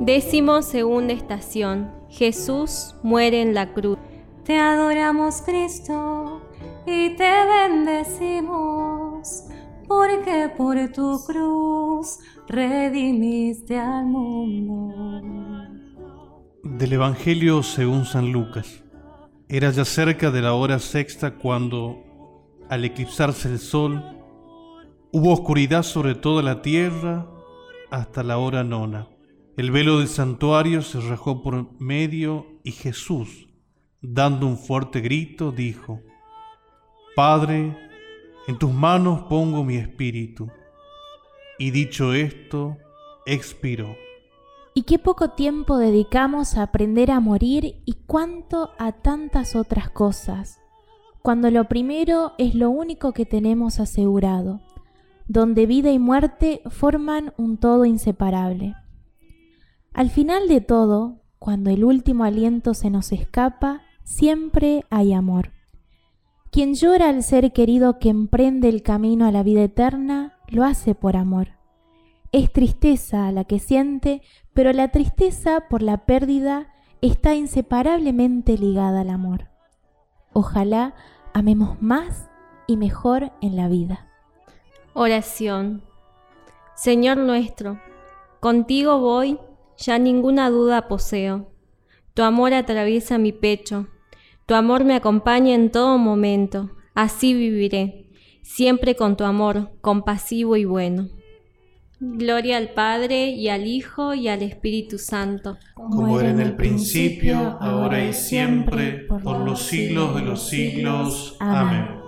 Décimo segunda estación. Jesús muere en la cruz. Te adoramos Cristo y te bendecimos, porque por tu cruz redimiste al mundo. Del Evangelio según San Lucas. Era ya cerca de la hora sexta cuando, al eclipsarse el sol, hubo oscuridad sobre toda la tierra hasta la hora nona. El velo del santuario se rajó por medio y Jesús, dando un fuerte grito, dijo, Padre, en tus manos pongo mi espíritu. Y dicho esto, expiró. Y qué poco tiempo dedicamos a aprender a morir y cuánto a tantas otras cosas, cuando lo primero es lo único que tenemos asegurado, donde vida y muerte forman un todo inseparable. Al final de todo, cuando el último aliento se nos escapa, siempre hay amor. Quien llora al ser querido que emprende el camino a la vida eterna, lo hace por amor. Es tristeza la que siente, pero la tristeza por la pérdida está inseparablemente ligada al amor. Ojalá amemos más y mejor en la vida. Oración. Señor nuestro, contigo voy ya ninguna duda poseo. Tu amor atraviesa mi pecho, tu amor me acompaña en todo momento, así viviré, siempre con tu amor, compasivo y bueno. Gloria al Padre y al Hijo y al Espíritu Santo. Como era en el principio, ahora y siempre, por los siglos de los siglos. Amén.